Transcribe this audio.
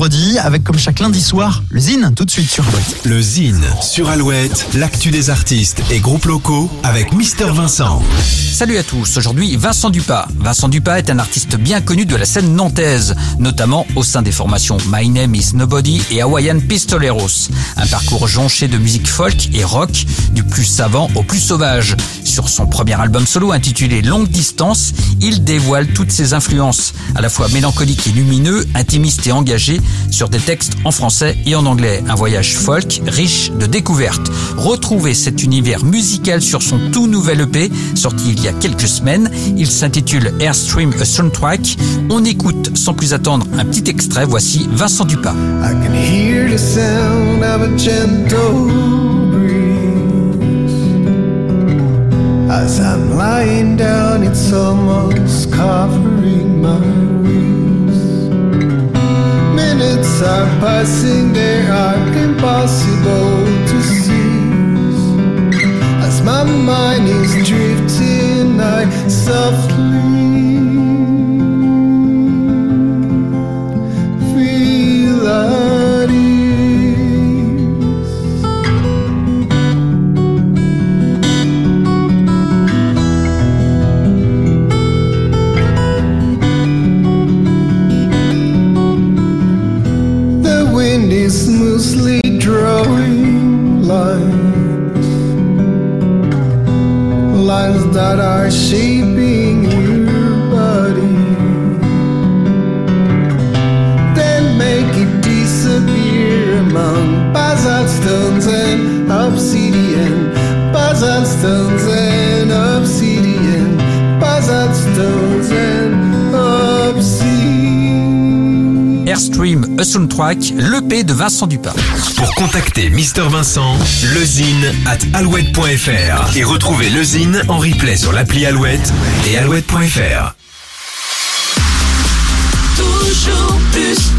vendredi avec comme chaque lundi soir le Zine tout de suite sur Alouette. Le Zine sur Alouette, l'actu des artistes et groupes locaux avec Mister Vincent. Salut à tous, aujourd'hui Vincent Dupas. Vincent Dupas est un artiste bien connu de la scène nantaise, notamment au sein des formations My Name is Nobody et Hawaiian Pistoleros. Un parcours jonché de musique folk et rock, du plus savant au plus sauvage. Sur son premier album solo intitulé Longue Distance, il dévoile toutes ses influences, à la fois mélancoliques et lumineux, intimistes et engagés, sur des textes en français et en anglais. Un voyage folk riche de découvertes. Retrouvez cet univers musical sur son tout nouvel EP, sorti il y a quelques semaines. Il s'intitule Airstream A Soundtrack. On écoute sans plus attendre un petit extrait. Voici Vincent Dupas. Lying down, it's almost covering my wrist. Minutes are passing, they are impossible to seize. As my mind is drifting, I softly smoothly drawing lines, lines that are shaping your body. Then make it disappear among basalt stones and obsidian, basalt stones and obsidian, basalt stones and Airstream A Soundtrack, l'EP de Vincent Dupas. Pour contacter Mister Vincent, lezine at alouette.fr et retrouver lezine en replay sur l'appli Alouette et alouette.fr. toujours plus.